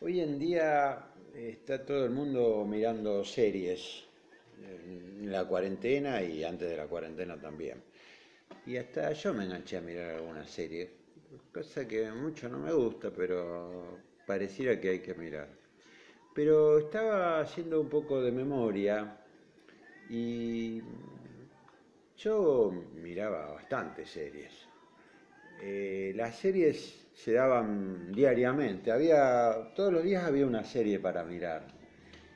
Hoy en día está todo el mundo mirando series, en la cuarentena y antes de la cuarentena también. Y hasta yo me enganché a mirar algunas series, cosa que mucho no me gusta, pero pareciera que hay que mirar. Pero estaba haciendo un poco de memoria y yo miraba bastantes series. Eh, las series se daban diariamente, había, todos los días había una serie para mirar.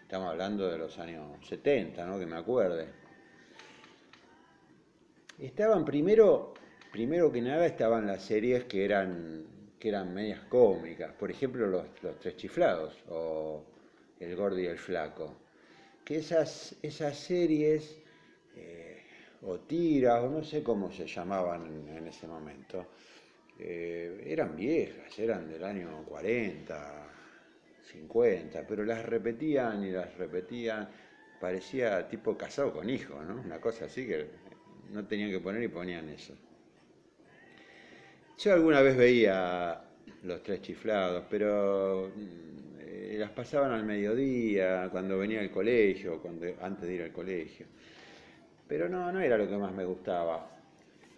Estamos hablando de los años 70, ¿no? que me acuerde. Estaban primero, primero que nada estaban las series que eran, que eran medias cómicas, por ejemplo los, Tres Chiflados o El Gordo y el Flaco. Que esas, esas series, eh, o tiras, o no sé cómo se llamaban en ese momento, eh, eran viejas, eran del año 40, 50, pero las repetían y las repetían, parecía tipo casado con hijo, ¿no? Una cosa así que no tenían que poner y ponían eso. Yo alguna vez veía los tres chiflados, pero eh, las pasaban al mediodía, cuando venía al colegio, cuando, antes de ir al colegio. Pero no, no era lo que más me gustaba.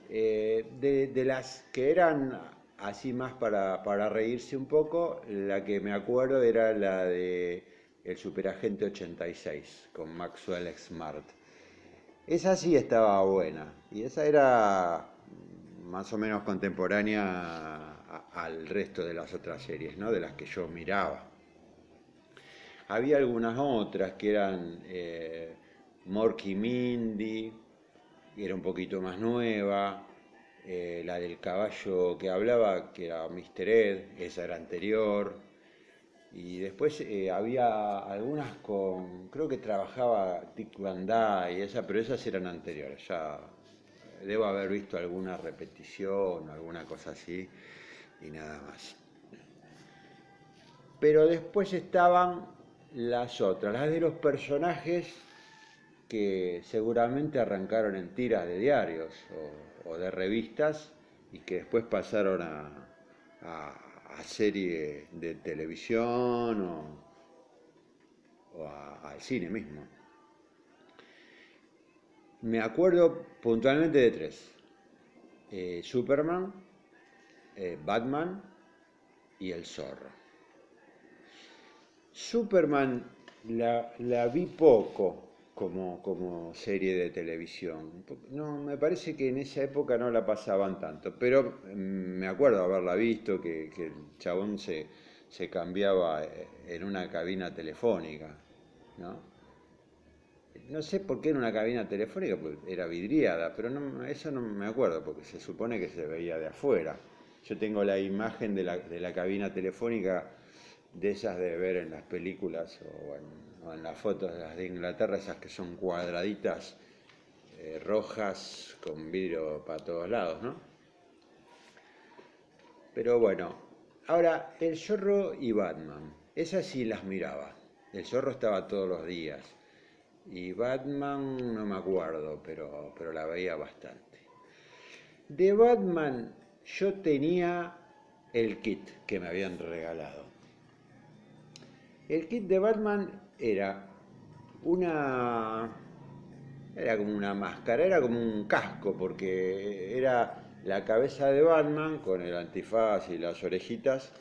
Eh, de, las que eran así más para, reírse un poco, la que me acuerdo era la de El Superagente 86 con Maxwell Smart. Esa sí estaba buena y esa era más o menos contemporánea al resto de las otras series, ¿no? de las que yo miraba. Había algunas otras que eran eh, Morky Mindy, era un poquito más nueva, eh, la del caballo que hablaba, que era Mr. Ed, esa era anterior, y después eh, había algunas con, creo que trabajaba Dick Van y esa, pero esas eran anteriores, ya debo haber visto alguna repetición, alguna cosa así, y nada más. Pero después estaban las otras, las de los personajes que seguramente arrancaron en tiras de diarios o, de revistas y que después pasaron a, a, serie de televisión o, al cine mismo. Me acuerdo puntualmente de tres. Eh, Superman, eh, Batman y El Zorro. Superman la vi poco, como, como serie de televisión. No, me parece que en esa época no la pasaban tanto, pero mm, me acuerdo haberla visto, que, el chabón se, se, cambiaba eh, en una cabina telefónica, ¿no? No sé por qué en una cabina telefónica, pues era vidriada, pero no, eso no me acuerdo, porque se supone que se veía de afuera. Yo tengo la imagen de la, de la cabina telefónica de esas de ver en las películas o en las fotos de las de Inglaterra, esas que son cuadraditas eh, rojas con vidrio para todos lados, ¿no? Pero bueno, ahora el zorro y Batman, esas sí las miraba. El zorro estaba todos los días. Y Batman no me acuerdo, pero, pero la veía bastante. De Batman yo tenía el kit que me habían regalado. El kit de Batman era una era como una máscara, era como un casco, porque era la cabeza de Batman con el antifaz y las orejitas,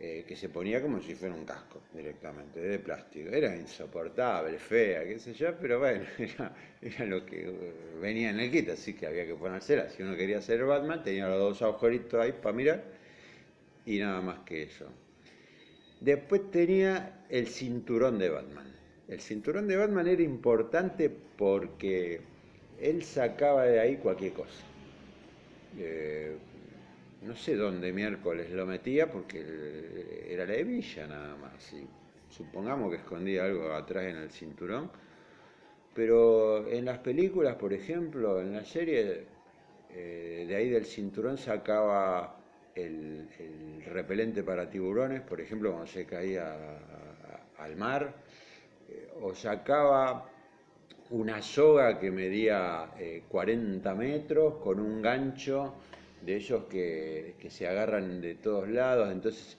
eh, que se ponía como si fuera un casco directamente, de plástico. Era insoportable, fea, qué sé yo, pero bueno, era, lo que eh, venía en el kit, así que había que ponérsela. Si uno quería ser Batman, tenía los dos agujeritos ahí para mirar y nada más que eso. Después tenía el cinturón de Batman. El cinturón de Batman era importante porque él sacaba de ahí cualquier cosa. Eh, no sé dónde miércoles lo metía porque era la hebilla nada más. supongamos que escondía algo atrás en el cinturón. Pero en las películas, por ejemplo, en la serie, eh, de ahí del cinturón sacaba el, repelente para tiburones, por ejemplo, cuando se caía al mar, eh, o sacaba una soga que medía 40 eh, metros con un gancho de ellos que, se agarran de todos lados, entonces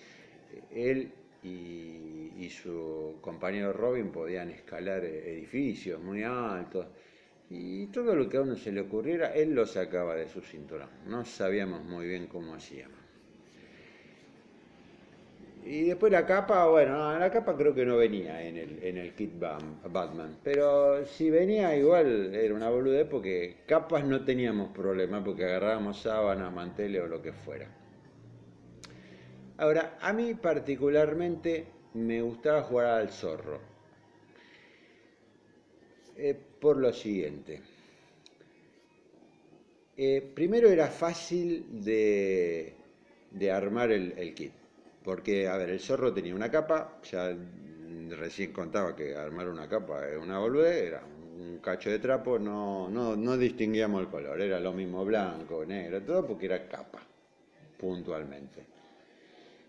él y, y su compañero Robin podían escalar edificios muy altos. Y todo lo que a uno se le ocurriera, él lo sacaba de su cinturón. No sabíamos muy bien cómo hacíamos. Y después la capa, bueno, la capa creo que no venía en el, en el kit Batman, pero si venía igual era una boludez porque capas no teníamos problema porque agarrábamos sábanas, manteles o lo que fuera. Ahora, a mí particularmente me gustaba jugar al zorro. Eh, por lo siguiente. Eh, primero era fácil de, armar el kit porque, a ver, el zorro tenía una capa, ya recién contaba que armar una capa es una boludez, era un cacho de trapo, no, no, no distinguíamos el color, era lo mismo blanco, negro, todo porque era capa, puntualmente.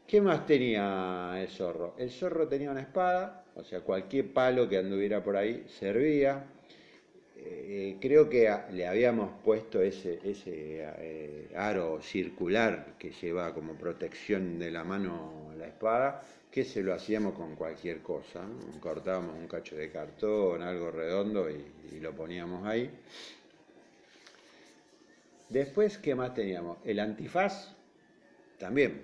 ¿Qué más tenía el zorro? El zorro tenía una espada, o sea, cualquier palo que anduviera por ahí servía. Eh, creo que le habíamos puesto ese, eh, aro circular que lleva como protección de la mano la espada, que se lo hacíamos con cualquier cosa. Cortábamos un cacho de cartón, algo redondo y, lo poníamos ahí. Después, ¿qué más teníamos? El antifaz, también,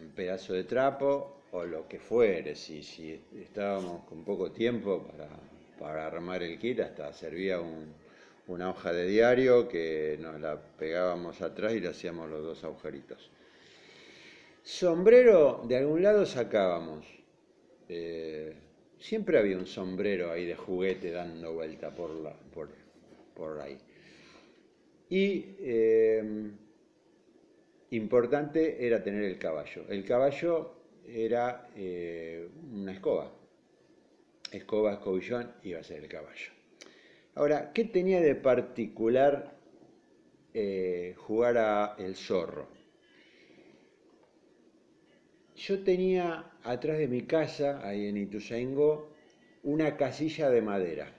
un pedazo de trapo o lo que fuere, si, si estábamos con poco tiempo para para armar el kit, hasta servía una hoja de diario que nos la pegábamos atrás y le hacíamos los dos agujeritos. Sombrero, de algún lado sacábamos. Eh, siempre había un sombrero ahí de juguete dando vuelta por, ahí. Y eh, importante era tener el caballo. El caballo era eh, una escoba escoba, escobillón, iba a ser el caballo. Ahora, ¿qué tenía de particular eh, jugar a el zorro? Yo tenía atrás de mi casa, ahí en Ituzaingó, una casilla de madera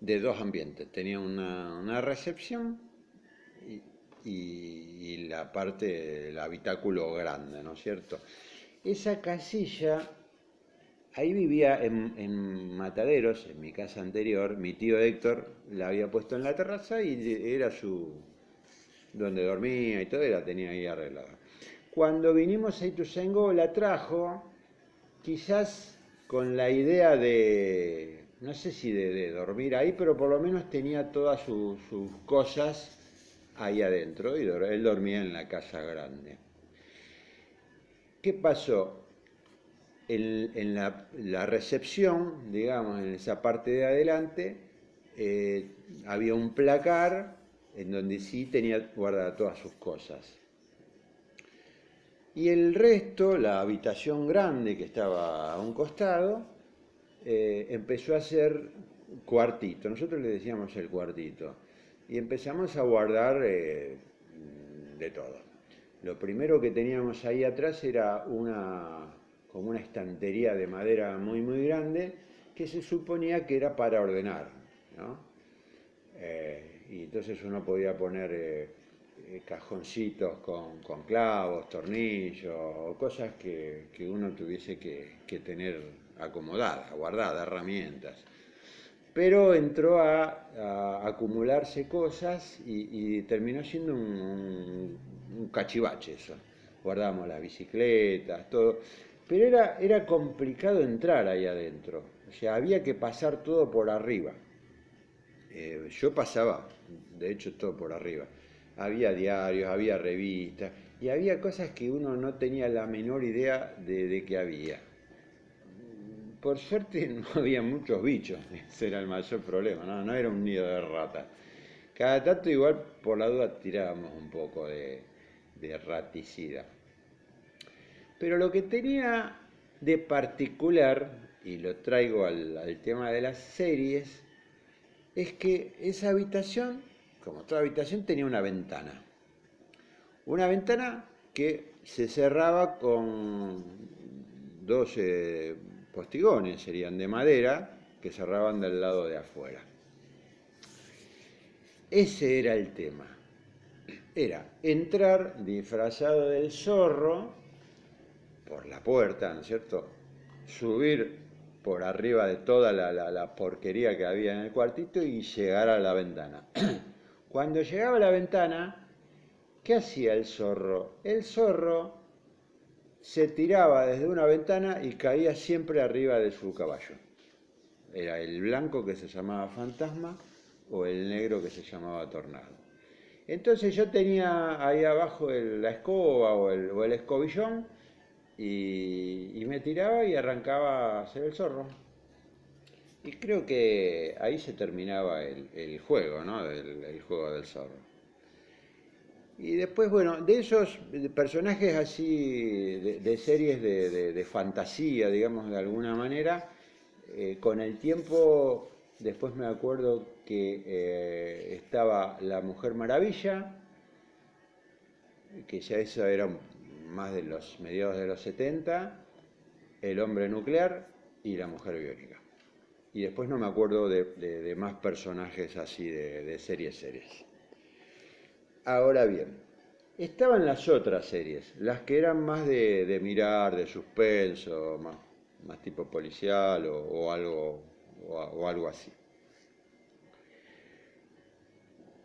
de dos ambientes. Tenía una, recepción y, y, la parte del habitáculo grande, ¿no es cierto? Esa casilla Ahí vivía en, Mataderos, en mi casa anterior, mi tío Héctor la había puesto en la terraza y era su donde dormía y todo, y la tenía ahí arreglada. Cuando vinimos a Ituzaingó la trajo, quizás con la idea de, no sé si de, dormir ahí, pero por lo menos tenía todas sus cosas ahí adentro y él dormía en la casa grande. ¿Qué pasó? En, la, recepción, digamos, en esa parte de adelante, eh, había un placar en donde sí tenía guardadas todas sus cosas. Y el resto, la habitación grande que estaba a un costado, eh, empezó a ser cuartito. Nosotros le decíamos el cuartito. Y empezamos a guardar eh, de todo. Lo primero que teníamos ahí atrás era una, como una estantería de madera muy muy grande que se suponía que era para ordenar. ¿no? Eh, y entonces uno podía poner eh, eh, cajoncitos con, clavos, tornillos cosas que, uno tuviese que, tener acomodadas, guardadas, herramientas. Pero entró a, acumularse cosas y, terminó siendo un cachivache eso. Guardamos las bicicletas, todo. Pero era, era complicado entrar ahí adentro, o sea, había que pasar todo por arriba. Eh, yo pasaba, de hecho, todo por arriba. Había diarios, había revistas, y había cosas que uno no tenía la menor idea de, de que había. Por suerte no había muchos bichos, ese era el mayor problema, no, no era un nido de ratas. Cada tanto igual por la duda tirábamos un poco de, de raticida. Pero lo que tenía de particular, y lo traigo al, tema de las series, es que esa habitación, como toda habitación, tenía una ventana. Una ventana que se cerraba con 12 postigones, serían de madera, que cerraban del lado de afuera. Ese era el tema. Era entrar disfrazado del zorro por la puerta, ¿no es cierto? Subir por arriba de toda la, porquería que había en el cuartito y llegar a la ventana. Cuando llegaba a la ventana, ¿qué hacía el zorro? El zorro se tiraba desde una ventana y caía siempre arriba de su caballo. Era el blanco que se llamaba fantasma o el negro que se llamaba tornado. Entonces yo tenía ahí abajo la escoba o el, escobillón y, me tiraba y arrancaba a hacer el zorro. Y creo que ahí se terminaba el, juego, ¿no? El, juego del zorro. Y después, bueno, de esos personajes así, de, series de, fantasía, digamos, de alguna manera, eh, con el tiempo, después me acuerdo que eh, estaba La Mujer Maravilla, que ya eso era más de los mediados de los 70, El Hombre Nuclear y La Mujer Biónica. Y después no me acuerdo de, más personajes así de, series, series. Ahora bien, estaban las otras series, las que eran más de, mirar, de suspenso, más, tipo policial o, algo, o algo así.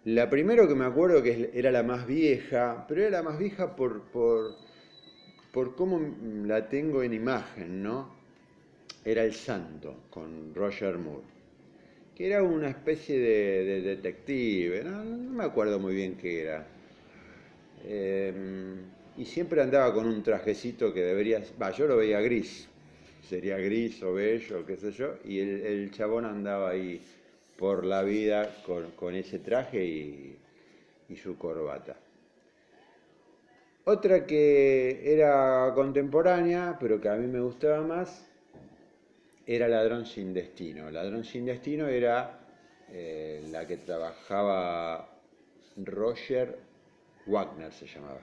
La primero que me acuerdo que era la más vieja, pero era la más vieja por, por, por cómo la tengo en imagen, ¿no? Era El Santo, con Roger Moore, que era una especie de, detective, ¿no? me acuerdo muy bien qué era. Em, y siempre andaba con un trajecito que debería, yo lo veía gris, sería gris o bello, qué sé yo, y el, el chabón andaba ahí por la vida con, ese traje y, su corbata. Otra que era contemporánea, pero que a mí me gustaba más, era Ladrón sin Destino. Ladrón sin Destino era eh, la que trabajaba Roger Wagner, se llamaba.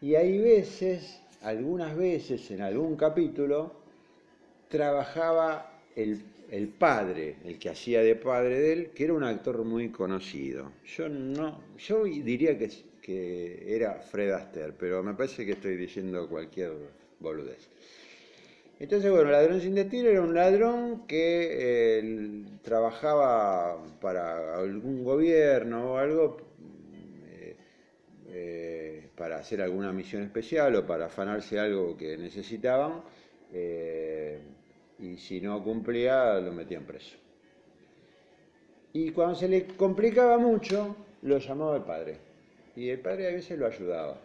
Y hay veces, algunas veces, en algún capítulo, trabajaba el padre, el que hacía de padre de él, que era un actor muy conocido. Yo no, yo diría que, que era Fred Astaire, pero me parece que estoy diciendo cualquier boludez. Entonces, bueno, Ladrón sin destino era un ladrón que eh, trabajaba para algún gobierno o algo, eh, eh, para hacer alguna misión especial o para afanarse algo que necesitaban y si no cumplía lo metían preso. Y cuando se le complicaba mucho, lo llamaba el padre. Y el padre a veces lo ayudaba.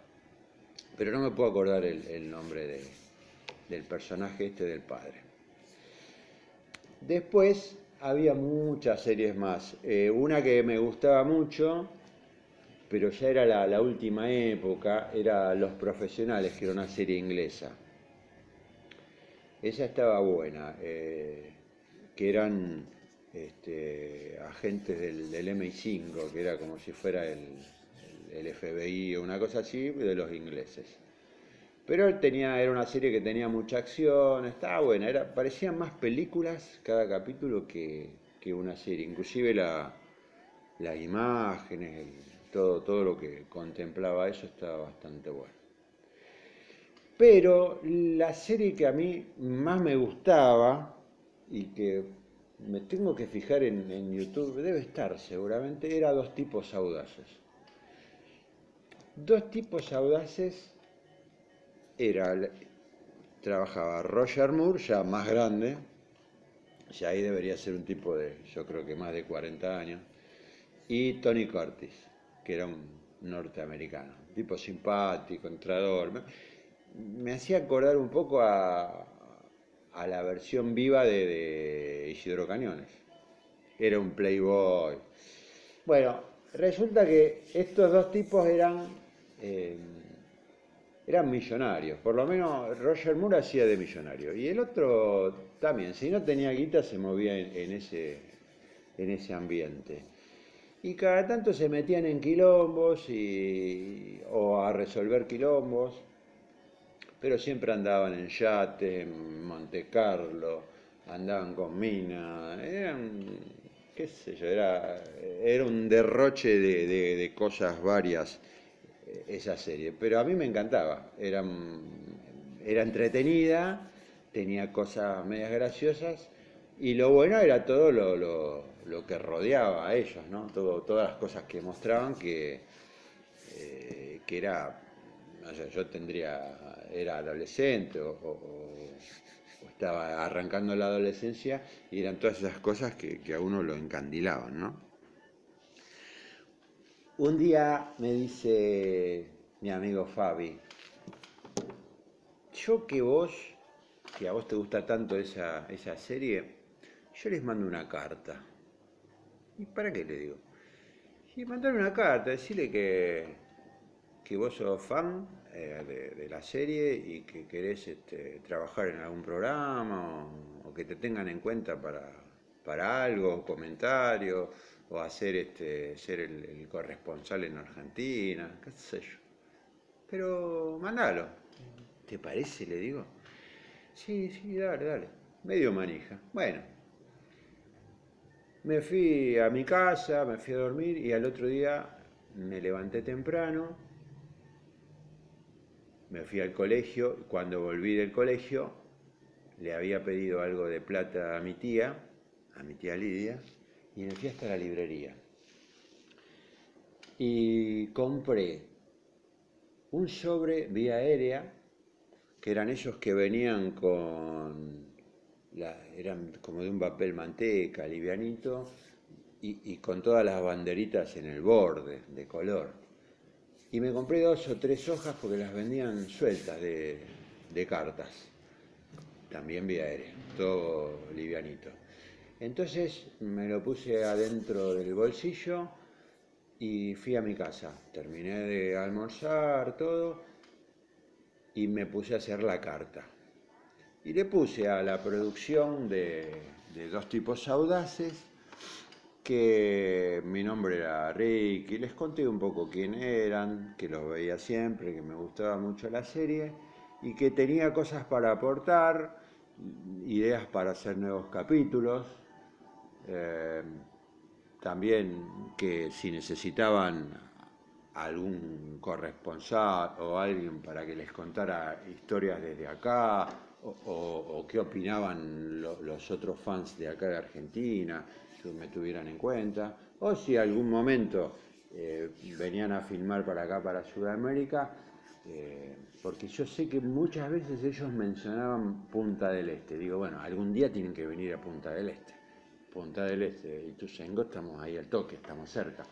Pero no me puedo acordar el, nombre del personaje este del padre. Después había muchas series más. Eh, una que me gustaba mucho, pero ya era la, la última época, era Los Profesionales, que era una serie inglesa. Esa estaba buena, eh, que eran este, agentes del, MI5, que era como si fuera el, FBI o una cosa así, de los ingleses. Pero tenía, era una serie que tenía mucha acción, estaba buena, era, parecían más películas cada capítulo que, una serie, inclusive la, las imágenes, todo, todo lo que contemplaba eso estaba bastante bueno. Pero la serie que a mí más me gustaba y que me tengo que fijar en, YouTube, debe estar seguramente, era Dos tipos audaces. Dos tipos audaces era, trabajaba Roger Moore, ya más grande, ya ahí debería ser un tipo de, yo creo que más de 40 años, y Tony Curtis, que era un norteamericano, tipo simpático, entrador me hacía acordar un poco a, la versión viva de, Isidro Cañones. Era un playboy. Bueno, resulta que estos dos tipos eran, eh, eran millonarios. Por lo menos Roger Moore hacía de millonario. Y el otro también, si no tenía guita, se movía en, ese, en ese ambiente. Y cada tanto se metían en quilombos o a resolver quilombos pero siempre andaban en yate, en Monte Carlo, andaban con mina, eran, qué sé yo, era, un derroche de, cosas varias esa serie. Pero a mí me encantaba, era, era entretenida, tenía cosas medias graciosas y lo bueno era todo lo, lo, que rodeaba a ellos, ¿no? Todo, todas las cosas que mostraban que, eh, que era, yo tendría, era adolescente o, estaba arrancando la adolescencia y eran todas esas cosas que, que a uno lo encandilaban, ¿no? Un día me dice mi amigo Fabi, yo que vos, que a vos te gusta tanto esa, esa serie, yo les mando una carta. ¿Y para qué le digo? Y mandar una carta, decirle que, que vos sos fan eh, de, la serie y que querés este, trabajar en algún programa o, que te tengan en cuenta para, para algo, comentario o hacer este, ser el, corresponsal en Argentina, qué sé yo. Pero mandalo. ¿Te parece? Le digo. Sí, sí, dale, dale. Medio manija. Bueno. Me fui a mi casa, me fui a dormir y al otro día me levanté temprano, me fui al colegio. Cuando volví del colegio, le había pedido algo de plata a mi tía, a mi tía Lidia, y me fui hasta la librería. Y compré un sobre vía aérea, que eran esos que venían con, eran como de un papel manteca, livianito, y, con todas las banderitas en el borde, de color. Y me compré dos o tres hojas porque las vendían sueltas de, de cartas, también vía aérea, todo livianito. Entonces me lo puse adentro del bolsillo y fui a mi casa. Terminé de almorzar todo y me puse a hacer la carta. Y le puse a la producción de, dos tipos audaces que mi nombre era Rick y les conté un poco quién eran, que los veía siempre, que me gustaba mucho la serie y que tenía cosas para aportar, ideas para hacer nuevos capítulos eh, también que si necesitaban algún corresponsal o alguien para que les contara historias desde acá o, qué opinaban los otros fans de acá de Argentina, que me tuvieran en cuenta, o si algún momento eh, venían a filmar para acá, para Sudamérica, eh, porque yo sé que muchas veces ellos mencionaban Punta del Este. Digo, bueno, algún día tienen que venir a Punta del Este. Punta del Este y Tusengo estamos ahí al toque, estamos cerca.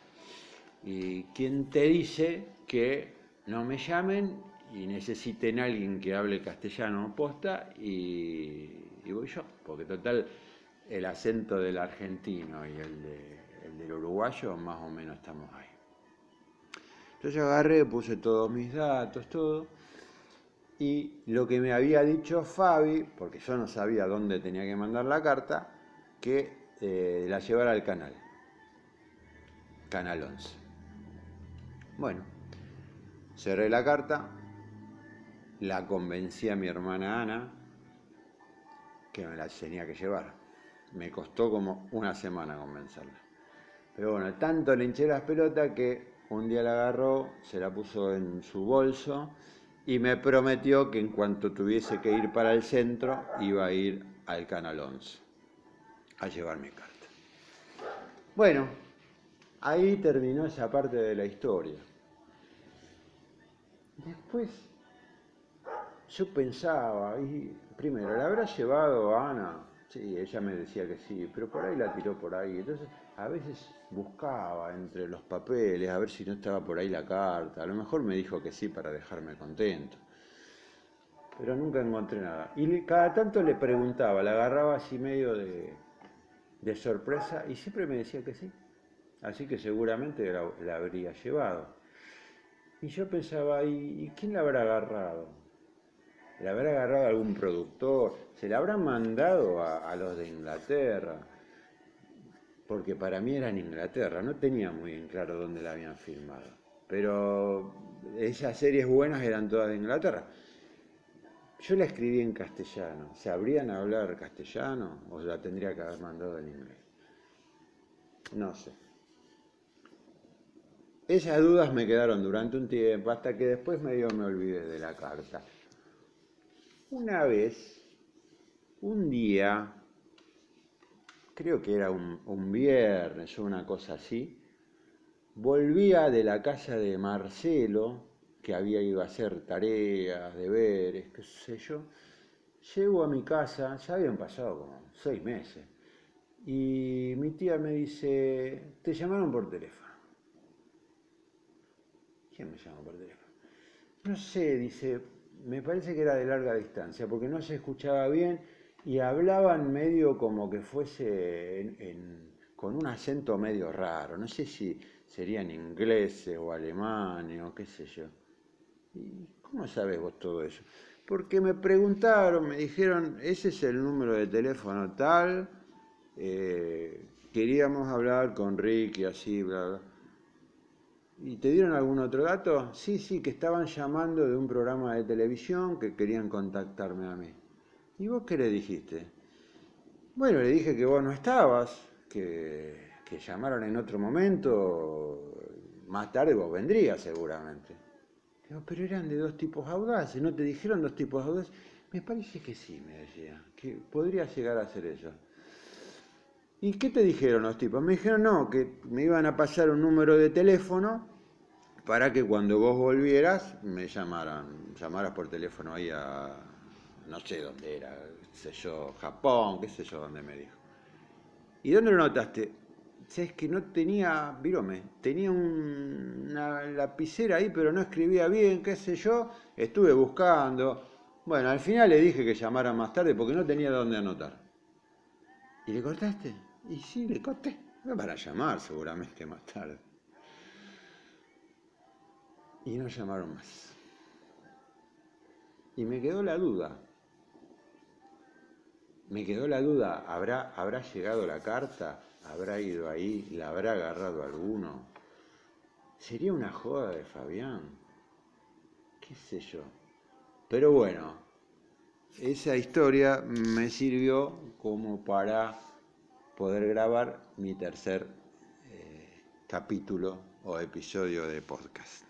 ¿Y quién te dice que no me llamen y necesiten alguien que hable castellano posta y, voy yo? Porque total, el acento del argentino y el, el del uruguayo más o menos estamos ahí. Entonces agarré, puse todos mis datos, todo. Y lo que me había dicho Fabi, porque yo no sabía dónde tenía que mandar la carta, que eh, la llevar al canal. Canal 11. Bueno, cerré la carta, la convencí a mi hermana Ana que me la tenía que llevar. Me costó como una semana convencerla. Pero bueno, tanto le hinché las pelotas que un día la agarró, se la puso en su bolso y me prometió que en cuanto tuviese que ir para el centro iba a ir al Canal 11 a llevar mi carta. Bueno, ahí terminó esa parte de la historia. Después yo pensaba, y primero, ¿la habrá llevado a Ana? Sí, ella me decía que sí, pero por ahí la tiró por ahí. Entonces, a veces buscaba entre los papeles a ver si no estaba por ahí la carta. A lo mejor me dijo que sí para dejarme contento. Pero nunca encontré nada. Y cada tanto le preguntaba, la agarraba así medio de, de sorpresa y siempre me decía que sí. Así que seguramente la, habría llevado. Y yo pensaba, ¿y, quién la habrá agarrado? ¿La habrá agarrado algún productor? ¿Se la habrá mandado a, a los de Inglaterra? Porque para mí era en Inglaterra, no tenía muy en claro dónde la habían filmado. Pero esas series buenas eran todas de Inglaterra. Yo la escribí en castellano. ¿Sabrían hablar castellano o la tendría que haber mandado en inglés? No sé. esas dudas me quedaron durante un tiempo, hasta que después medio me olvidé de la carta. Una vez, un día, creo que era un, un viernes o una cosa así, volvía de la casa de Marcelo, que había ido a hacer tareas, deberes, qué sé yo. Llego a mi casa, ya habían pasado como seis meses, y mi tía me dice, te llamaron por teléfono. ¿Quién me llamó por teléfono? No sé, dice, me parece que era de larga distancia, porque no se escuchaba bien y hablaban medio como que fuese con un acento medio raro. No sé si serían ingleses o alemanes o qué sé yo. ¿Y cómo sabes vos todo eso? Porque me preguntaron, me dijeron, ese es el número de teléfono tal, eh, queríamos hablar con Rick y así, bla, bla. ¿Y te dieron algún otro dato? Sí, sí, que estaban llamando de un programa de televisión que querían contactarme a mí. ¿Y vos qué le dijiste? Bueno, le dije que vos no estabas, que que llamaron en otro momento, más tarde vos vendrías seguramente. Digo, pero eran de dos tipos audaces, ¿no te dijeron dos tipos audaces? Me parece que sí, me decía, que podría llegar a ser eso. ¿Y qué te dijeron los tipos? Me dijeron, no, que me iban a pasar un número de teléfono para que cuando vos volvieras me llamaran, llamaras por teléfono ahí a, no sé dónde era, qué sé yo, Japón, qué sé yo, dónde me dijo. ¿Y dónde lo notaste? Es que no tenía virome, tenía una lapicera ahí, pero no escribía bien, qué sé yo, estuve buscando. Bueno, al final le dije que llamara más tarde porque no tenía dónde anotar. ¿Y le cortaste? Y sí, le corté. Para llamar seguramente más tarde. Y no llamaron más. Y me quedó la duda. Me quedó la duda, ¿habrá, ¿habrá llegado la carta? Habrá ido ahí, la habrá agarrado alguno. Sería una joda de Fabián. ¿Qué sé yo? Pero bueno, esa historia me sirvió como para poder grabar mi tercer eh, capítulo o episodio de podcast.